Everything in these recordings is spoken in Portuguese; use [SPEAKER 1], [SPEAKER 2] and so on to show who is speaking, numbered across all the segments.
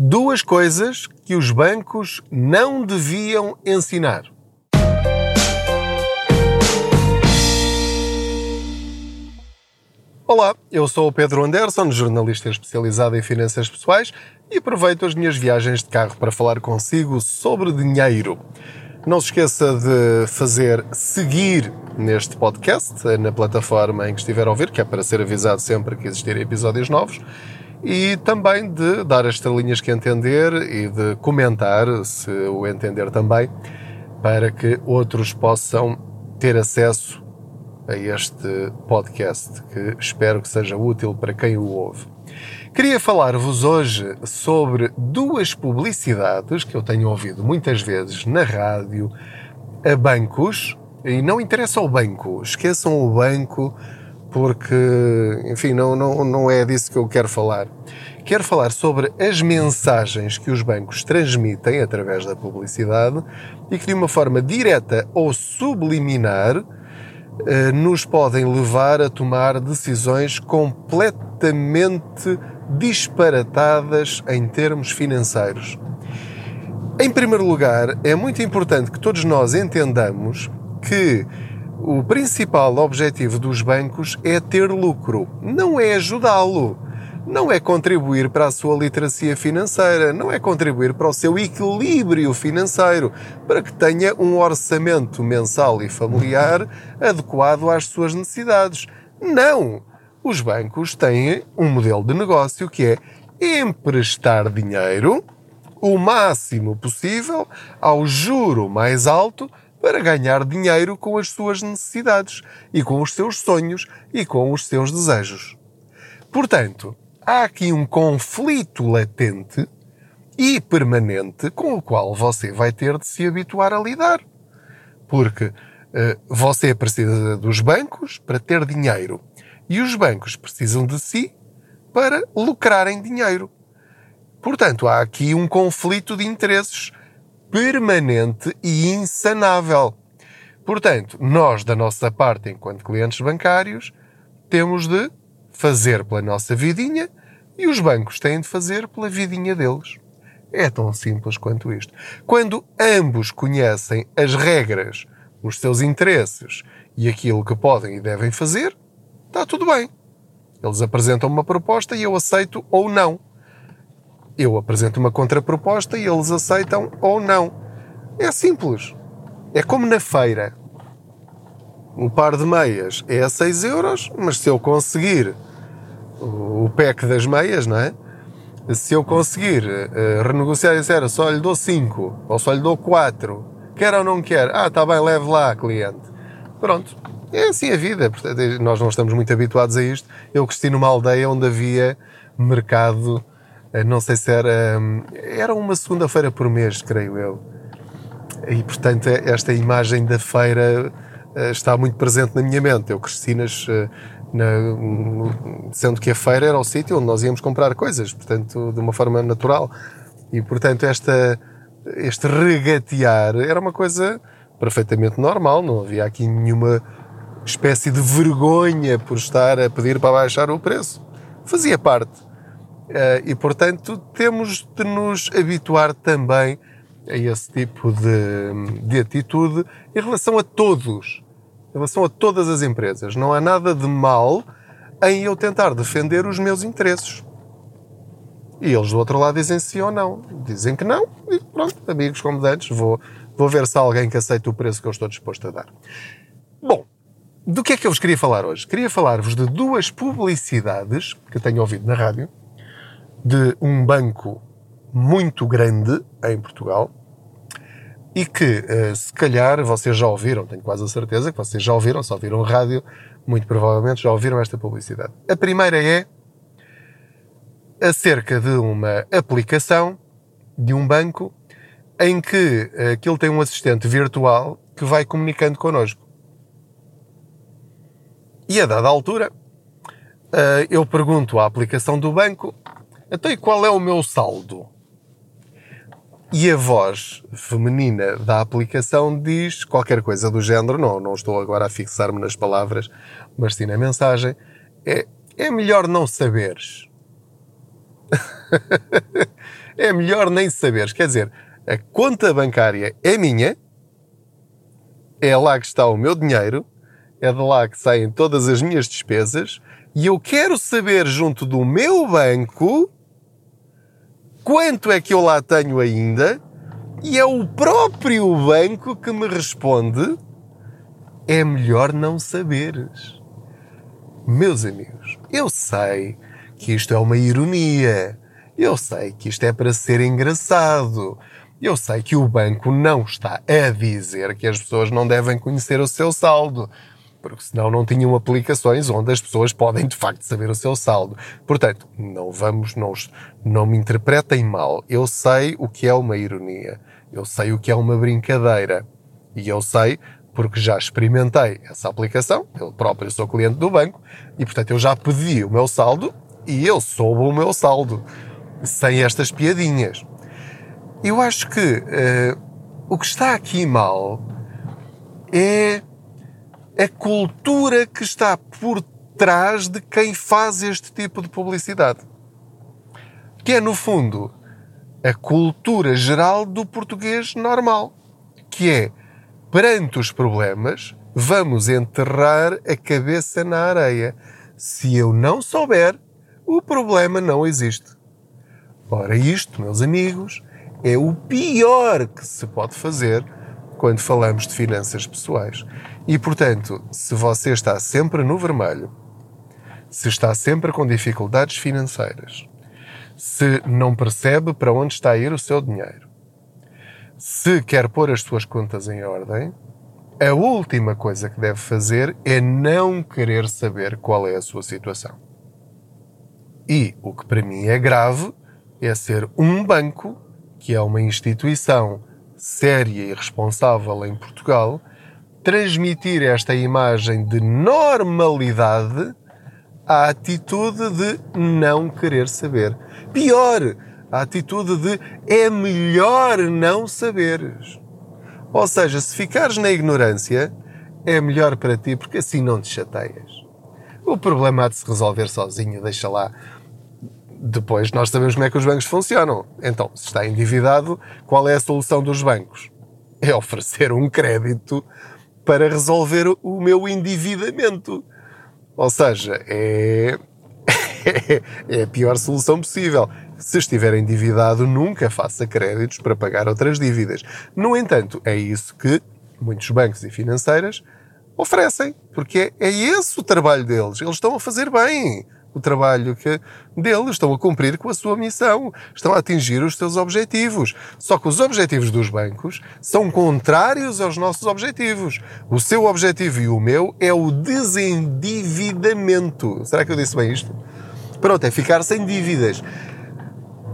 [SPEAKER 1] Duas coisas que os bancos não deviam ensinar. Olá, eu sou o Pedro Anderson, jornalista especializado em finanças pessoais e aproveito as minhas viagens de carro para falar consigo sobre dinheiro. Não se esqueça de fazer seguir neste podcast, na plataforma em que estiver a ouvir, que é para ser avisado sempre que existirem episódios novos, e também de dar as estrelinhas que entender e de comentar, se o entender também, para que outros possam ter acesso a este podcast, que espero que seja útil para quem o ouve. Queria falar-vos hoje sobre duas publicidades que eu tenho ouvido muitas vezes na rádio a bancos, e não interessa o banco, esqueçam o banco, porque, enfim, não, não, não é disso que eu quero falar. Quero falar sobre as mensagens que os bancos transmitem através da publicidade e que, de uma forma direta ou subliminar, eh, nos podem levar a tomar decisões completamente disparatadas em termos financeiros. Em primeiro lugar, é muito importante que todos nós entendamos que o principal objetivo dos bancos é ter lucro, não é ajudá-lo, não é contribuir para a sua literacia financeira, não é contribuir para o seu equilíbrio financeiro, para que tenha um orçamento mensal e familiar adequado às suas necessidades. Não! Os bancos têm um modelo de negócio que é emprestar dinheiro o máximo possível ao juro mais alto para ganhar dinheiro com as suas necessidades e com os seus sonhos e com os seus desejos. Portanto, há aqui um conflito latente e permanente com o qual você vai ter de se habituar a lidar. Porque uh, você precisa dos bancos para ter dinheiro e os bancos precisam de si para lucrarem dinheiro. Portanto, há aqui um conflito de interesses permanente e insanável. Portanto, nós, da nossa parte, enquanto clientes bancários, temos de fazer pela nossa vidinha e os bancos têm de fazer pela vidinha deles. É tão simples quanto isto. Quando ambos conhecem as regras, os seus interesses e aquilo que podem e devem fazer, está tudo bem. Eles apresentam uma proposta e eu aceito ou não eu apresento uma contraproposta e eles aceitam ou não. É simples. É como na feira. Um par de meias é a 6 euros, mas se eu conseguir o pack das meias, não é? Se eu conseguir uh, renegociar e disser só lhe dou 5 ou só lhe dou 4, quer ou não quer, ah, está bem, leve lá, cliente. Pronto. É assim a vida. Portanto, nós não estamos muito habituados a isto. Eu cresci numa aldeia onde havia mercado não sei se era. Hum, era uma segunda-feira por mês, creio eu. E portanto, esta imagem da feira eh, está muito presente na minha mente. Eu cresci nas. Eh, na, sendo que a feira era o sítio onde nós íamos comprar coisas, portanto, de uma forma natural. E portanto, esta, este regatear era uma coisa perfeitamente normal, não havia aqui nenhuma espécie de vergonha por estar a pedir para baixar o preço. Fazia parte. Eh, e, portanto, temos de nos habituar também a esse tipo de, de atitude em relação a todos, em relação a todas as empresas. Não há nada de mal em eu tentar defender os meus interesses. E eles do outro lado dizem sim ou não. Dizem que não, e pronto, amigos como antes, vou, vou ver se há alguém que aceita o preço que eu estou disposto a dar. Bom, do que é que eu vos queria falar hoje? Queria falar-vos de duas publicidades que tenho ouvido na rádio de um banco muito grande em Portugal e que, eh, se calhar, vocês já ouviram, tenho quase a certeza que vocês já ouviram, só ouviram rádio, muito provavelmente já ouviram esta publicidade. A primeira é acerca de uma aplicação de um banco em que aquilo tem um assistente virtual que vai comunicando connosco. E a dada altura, eh, eu pergunto à aplicação do banco então, e qual é o meu saldo? E a voz feminina da aplicação diz qualquer coisa do género, não, não estou agora a fixar-me nas palavras, mas sim na mensagem, é, é melhor não saberes. é melhor nem saberes. Quer dizer, a conta bancária é minha, é lá que está o meu dinheiro, é de lá que saem todas as minhas despesas e eu quero saber junto do meu banco quanto é que eu lá tenho ainda e é o próprio banco que me responde é melhor não saberes. Meus amigos, eu sei que isto é uma ironia. Eu sei que isto é para ser engraçado. Eu sei que o banco não está a dizer que as pessoas não devem conhecer o seu saldo, porque senão não tinham aplicações onde as pessoas podem de facto saber o seu saldo. Portanto, não vamos, não, não me interpretem mal. Eu sei o que é uma ironia. Eu sei o que é uma brincadeira. E eu sei porque já experimentei essa aplicação, eu próprio sou cliente do banco, e portanto eu já pedi o meu saldo e eu soube o meu saldo, sem estas piadinhas. Eu acho que uh, o que está aqui mal é a cultura que está por trás de quem faz este tipo de publicidade. Que é, no fundo, a cultura geral do português normal. Que é, perante os problemas, vamos enterrar a cabeça na areia. Se eu não souber, o problema não existe. Ora, isto, meus amigos, é o pior que se pode fazer quando falamos de finanças pessoais. E, portanto, se você está sempre no vermelho, se está sempre com dificuldades financeiras, se não percebe para onde está a ir o seu dinheiro, se quer pôr as suas contas em ordem, a última coisa que deve fazer é não querer saber qual é a sua situação. E o que para mim é grave é ser um banco, que é uma instituição séria e responsável em Portugal, transmitir esta imagem de normalidade à atitude de não querer saber. Pior, a atitude de é melhor não saberes. Ou seja, se ficares na ignorância, é melhor para ti porque assim não te chateias. O problema há de se resolver sozinho, deixa lá depois nós sabemos como é que os bancos funcionam. Então, se está endividado, qual é a solução dos bancos? É oferecer um crédito para resolver o meu endividamento. Ou seja, é, é a pior solução possível. Se estiver endividado, nunca faça créditos para pagar outras dívidas. No entanto, é isso que muitos bancos e financeiras oferecem, porque é esse o trabalho deles. Eles estão a fazer bem o trabalho que deles, estão a cumprir com a sua missão, estão a atingir os seus objetivos. Só que os objetivos dos bancos são contrários aos nossos objetivos. O seu objetivo e o meu é o desendividamento. Será que eu disse bem isto? Pronto, é ficar sem dívidas.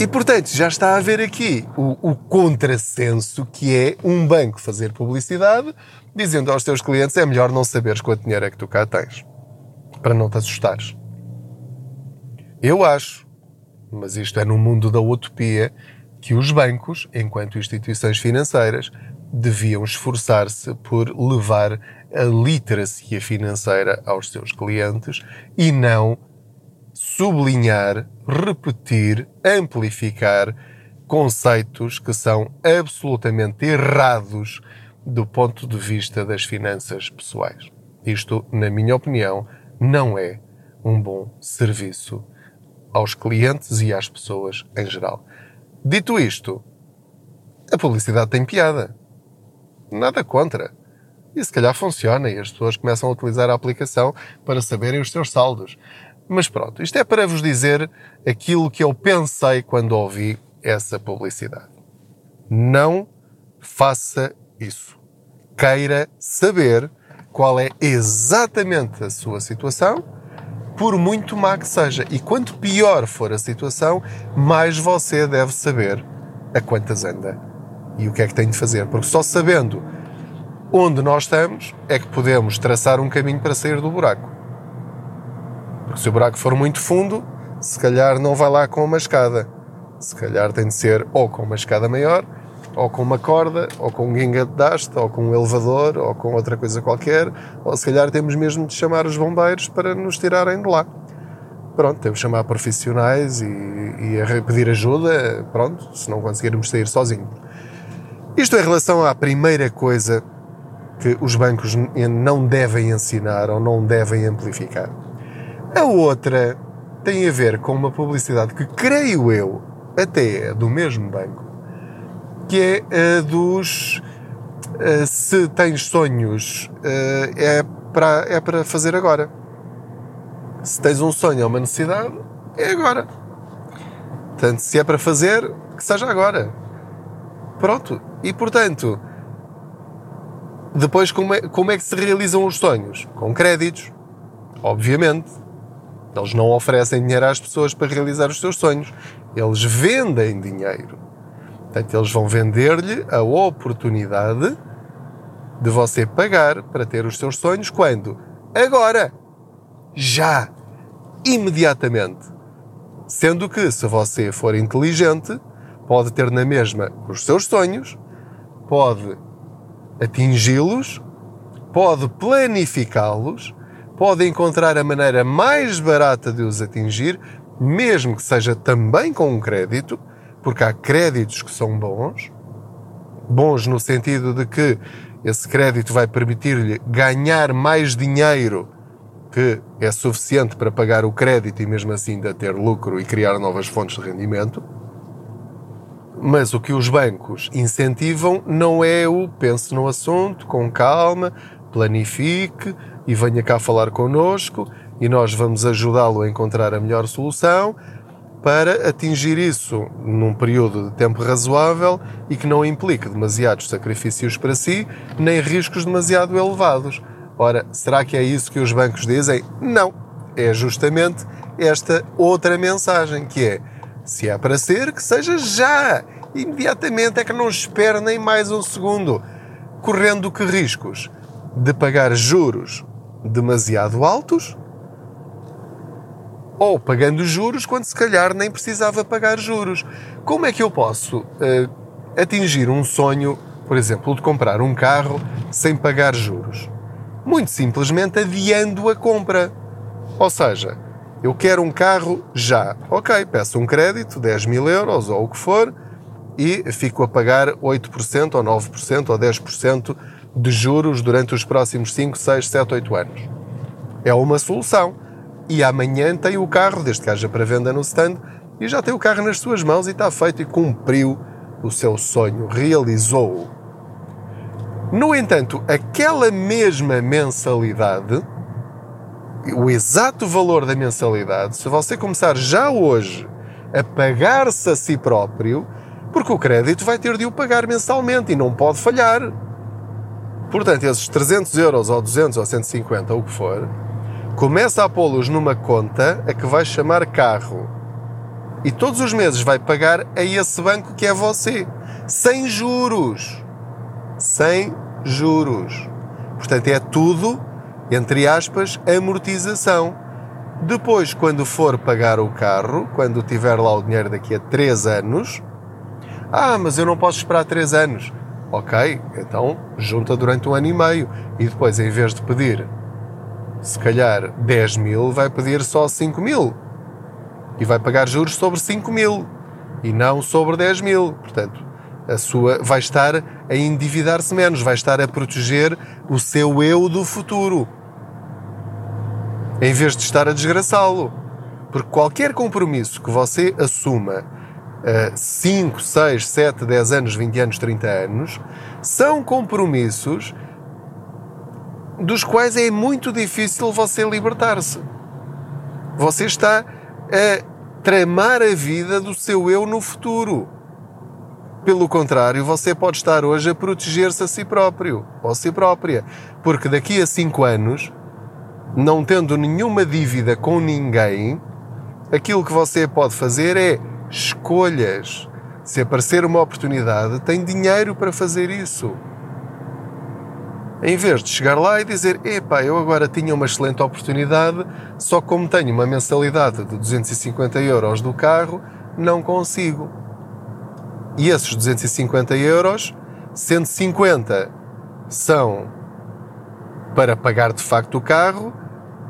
[SPEAKER 1] E portanto, já está a haver aqui o, o contrassenso que é um banco fazer publicidade dizendo aos teus clientes é melhor não saberes quanto dinheiro é que tu cá tens, para não te assustares. Eu acho, mas isto é no mundo da utopia, que os bancos, enquanto instituições financeiras, deviam esforçar-se por levar a literacia financeira aos seus clientes e não sublinhar, repetir, amplificar conceitos que são absolutamente errados do ponto de vista das finanças pessoais. Isto, na minha opinião, não é um bom serviço aos clientes e às pessoas em geral. Dito isto, a publicidade tem piada. Nada contra. E se calhar funciona e as pessoas começam a utilizar a aplicação para saberem os seus saldos. Mas pronto, isto é para vos dizer aquilo que eu pensei quando ouvi essa publicidade. Não faça isso. Queira saber qual é exatamente a sua situação por muito má que seja. E quanto pior for a situação, mais você deve saber a quantas anda e o que é que tem de fazer. Porque só sabendo onde nós estamos é que podemos traçar um caminho para sair do buraco. Porque se o buraco for muito fundo, se calhar não vai lá com uma escada. Se calhar tem de ser ou com uma escada maior ou com uma corda, ou com um guinga de haste, ou com um elevador, ou com outra coisa qualquer, ou se calhar temos mesmo de chamar os bombeiros para nos tirarem de lá. pronto, temos que chamar profissionais e, e pedir ajuda, pronto, se não conseguirmos sair sozinhos. Isto em relação à primeira coisa que os bancos não devem ensinar ou não devem amplificar. A outra tem a ver com uma publicidade que creio eu até é do mesmo banco, que é a dos uh, se tens sonhos uh, é para é para fazer agora. Se tens um sonho ou uma necessidade, é agora. Portanto, se é para fazer, que seja agora. Pronto. E portanto, depois como é, como é que se realizam os sonhos? Com créditos, obviamente. Eles não oferecem dinheiro às pessoas para realizar os seus sonhos. Eles vendem dinheiro. Portanto, eles vão vender-lhe a oportunidade de você pagar para ter os seus sonhos quando? Agora! Já! Imediatamente! Sendo que, se você for inteligente, pode ter na mesma os seus sonhos, pode atingi-los, pode planificá-los, pode encontrar a maneira mais barata de os atingir, mesmo que seja também com um crédito, porque há créditos que são bons, bons no sentido de que esse crédito vai permitir-lhe ganhar mais dinheiro que é suficiente para pagar o crédito e mesmo assim ainda ter lucro e criar novas fontes de rendimento. Mas o que os bancos incentivam não é o pense no assunto, com calma, planifique e venha cá falar connosco e nós vamos ajudá-lo a encontrar a melhor solução para atingir isso num período de tempo razoável e que não implique demasiados sacrifícios para si, nem riscos demasiado elevados. Ora, será que é isso que os bancos dizem? Não. É justamente esta outra mensagem que é se é para ser, que seja já! Imediatamente é que não espere nem mais um segundo, correndo que riscos? De pagar juros demasiado altos ou pagando juros quando se calhar nem precisava pagar juros. Como é que eu posso uh, atingir um sonho, por exemplo, de comprar um carro sem pagar juros? Muito simplesmente adiando a compra. Ou seja, eu quero um carro já. Ok, peço um crédito, 10 mil euros ou o que for, e fico a pagar 8% ou 9% ou 10% de juros durante os próximos 5, 6, 7, 8 anos. É uma solução. E amanhã tem o carro, desde que haja para venda no stand, e já tem o carro nas suas mãos e está feito e cumpriu o seu sonho, realizou-o. No entanto, aquela mesma mensalidade o exato valor da mensalidade, se você começar já hoje a pagar-se a si próprio, porque o crédito vai ter de o pagar mensalmente e não pode falhar. Portanto, esses 300 euros ou 200 ou 150, ou o que for, começa a pô-los numa conta a que vai chamar carro. E todos os meses vai pagar a esse banco que é você. Sem juros. Sem juros. Portanto, é tudo entre aspas, amortização. Depois, quando for pagar o carro, quando tiver lá o dinheiro daqui a 3 anos, ah, mas eu não posso esperar 3 anos. Ok, então junta durante um ano e meio e depois, em vez de pedir se calhar 10 mil, vai pedir só 5 mil e vai pagar juros sobre 5 mil e não sobre 10 mil. Portanto, a sua vai estar a endividar-se menos, vai estar a proteger o seu eu do futuro, em vez de estar a desgraçá-lo. Porque qualquer compromisso que você assuma a 5, 6, 7, 10 anos, 20 anos, 30 anos, são compromissos dos quais é muito difícil você libertar-se. Você está a tramar a vida do seu eu no futuro. Pelo contrário, você pode estar hoje a proteger-se a si próprio ou a si própria, porque daqui a 5 anos, não tendo nenhuma dívida com ninguém, aquilo que você pode fazer é escolhas. Se aparecer uma oportunidade, tem dinheiro para fazer isso. Em vez de chegar lá e dizer, epá, eu agora tinha uma excelente oportunidade, só como tenho uma mensalidade de 250 euros do carro, não consigo. E esses 250 euros, 150 são para pagar de facto o carro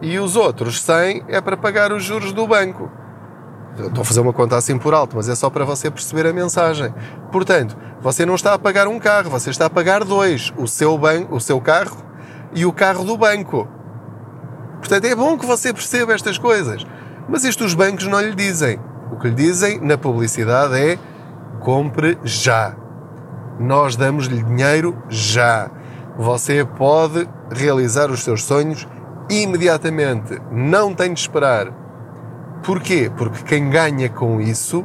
[SPEAKER 1] e os outros 100 é para pagar os juros do banco. Estou a fazer uma conta assim por alto, mas é só para você perceber a mensagem. Portanto, você não está a pagar um carro, você está a pagar dois: o seu, banco, o seu carro e o carro do banco. Portanto, é bom que você perceba estas coisas. Mas isto os bancos não lhe dizem. O que lhe dizem na publicidade é compre já. Nós damos-lhe dinheiro já. Você pode realizar os seus sonhos imediatamente. Não tem de esperar. Porquê? Porque quem ganha com isso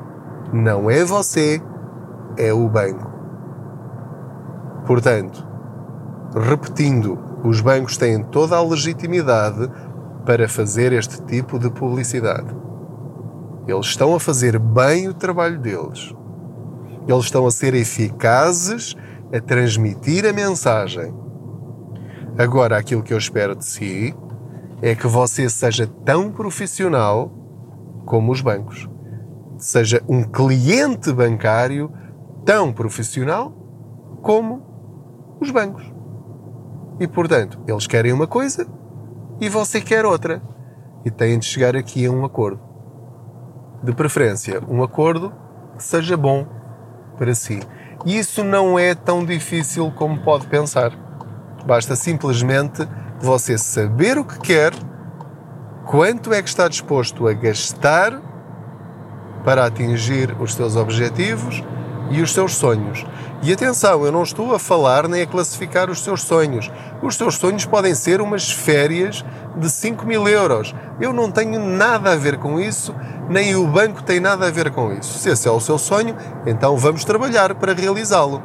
[SPEAKER 1] não é você, é o banco. Portanto, repetindo, os bancos têm toda a legitimidade para fazer este tipo de publicidade. Eles estão a fazer bem o trabalho deles. Eles estão a ser eficazes a transmitir a mensagem. Agora, aquilo que eu espero de si é que você seja tão profissional como os bancos. Seja um cliente bancário tão profissional como os bancos. E, portanto, eles querem uma coisa e você quer outra. E têm de chegar aqui a um acordo. De preferência, um acordo que seja bom para si. E isso não é tão difícil como pode pensar. Basta simplesmente você saber o que quer, quanto é que está disposto a gastar para atingir os seus objetivos e os seus sonhos. E atenção, eu não estou a falar nem a classificar os seus sonhos. Os seus sonhos podem ser umas férias de 5 mil euros. Eu não tenho nada a ver com isso, nem o banco tem nada a ver com isso. Se esse é o seu sonho, então vamos trabalhar para realizá-lo.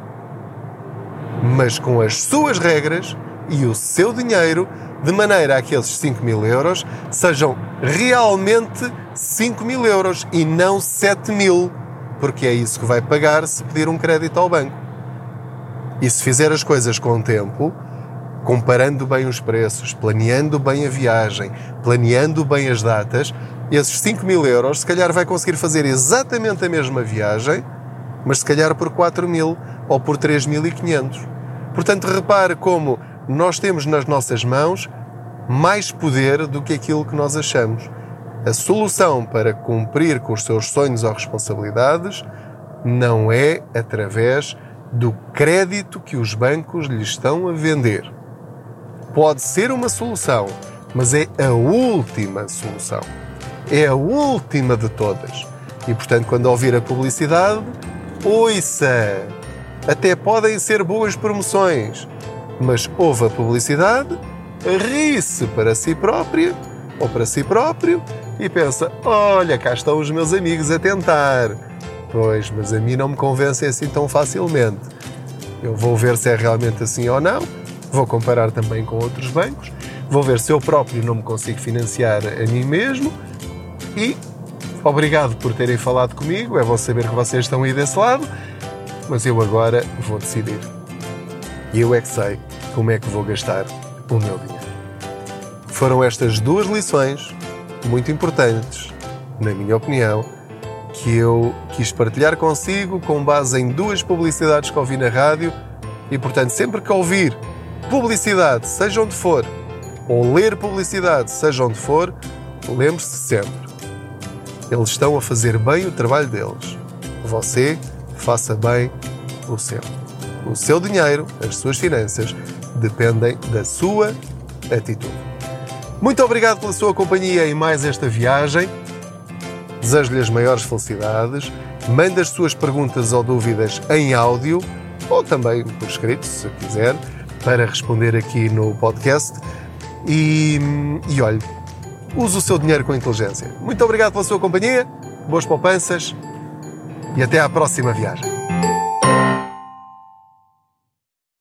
[SPEAKER 1] Mas com as suas regras e o seu dinheiro, de maneira a que esses 5 mil euros sejam realmente 5 mil euros e não 7 mil porque é isso que vai pagar se pedir um crédito ao banco. E se fizer as coisas com o tempo, comparando bem os preços, planeando bem a viagem, planeando bem as datas, esses 5 mil euros, se calhar vai conseguir fazer exatamente a mesma viagem, mas se calhar por 4 mil ou por 3.500. Portanto, repare como nós temos nas nossas mãos mais poder do que aquilo que nós achamos. A solução para cumprir com os seus sonhos ou responsabilidades não é através do crédito que os bancos lhe estão a vender. Pode ser uma solução, mas é a última solução. É a última de todas. E portanto, quando ouvir a publicidade, ouça! Até podem ser boas promoções, mas ouve a publicidade, ri-se para si própria ou para si próprio e pensa: olha, cá estão os meus amigos a tentar. Pois, mas a mim não me convencem assim tão facilmente. Eu vou ver se é realmente assim ou não, vou comparar também com outros bancos, vou ver se eu próprio não me consigo financiar a mim mesmo e obrigado por terem falado comigo, é bom saber que vocês estão aí desse lado, mas eu agora vou decidir. E eu é que sei como é que vou gastar o meu dinheiro. Foram estas duas lições muito importantes, na minha opinião, que eu quis partilhar consigo com base em duas publicidades que ouvi na rádio e, portanto, sempre que ouvir publicidade, seja onde for, ou ler publicidade, seja onde for, lembre-se sempre: eles estão a fazer bem o trabalho deles. Você faça bem o seu. O seu dinheiro, as suas finanças, dependem da sua atitude. Muito obrigado pela sua companhia em mais esta viagem. Desejo-lhe as maiores felicidades. Mande as suas perguntas ou dúvidas em áudio ou também por escrito, se quiser, para responder aqui no podcast. E, e olhe, use o seu dinheiro com inteligência. Muito obrigado pela sua companhia, boas poupanças e até à próxima viagem.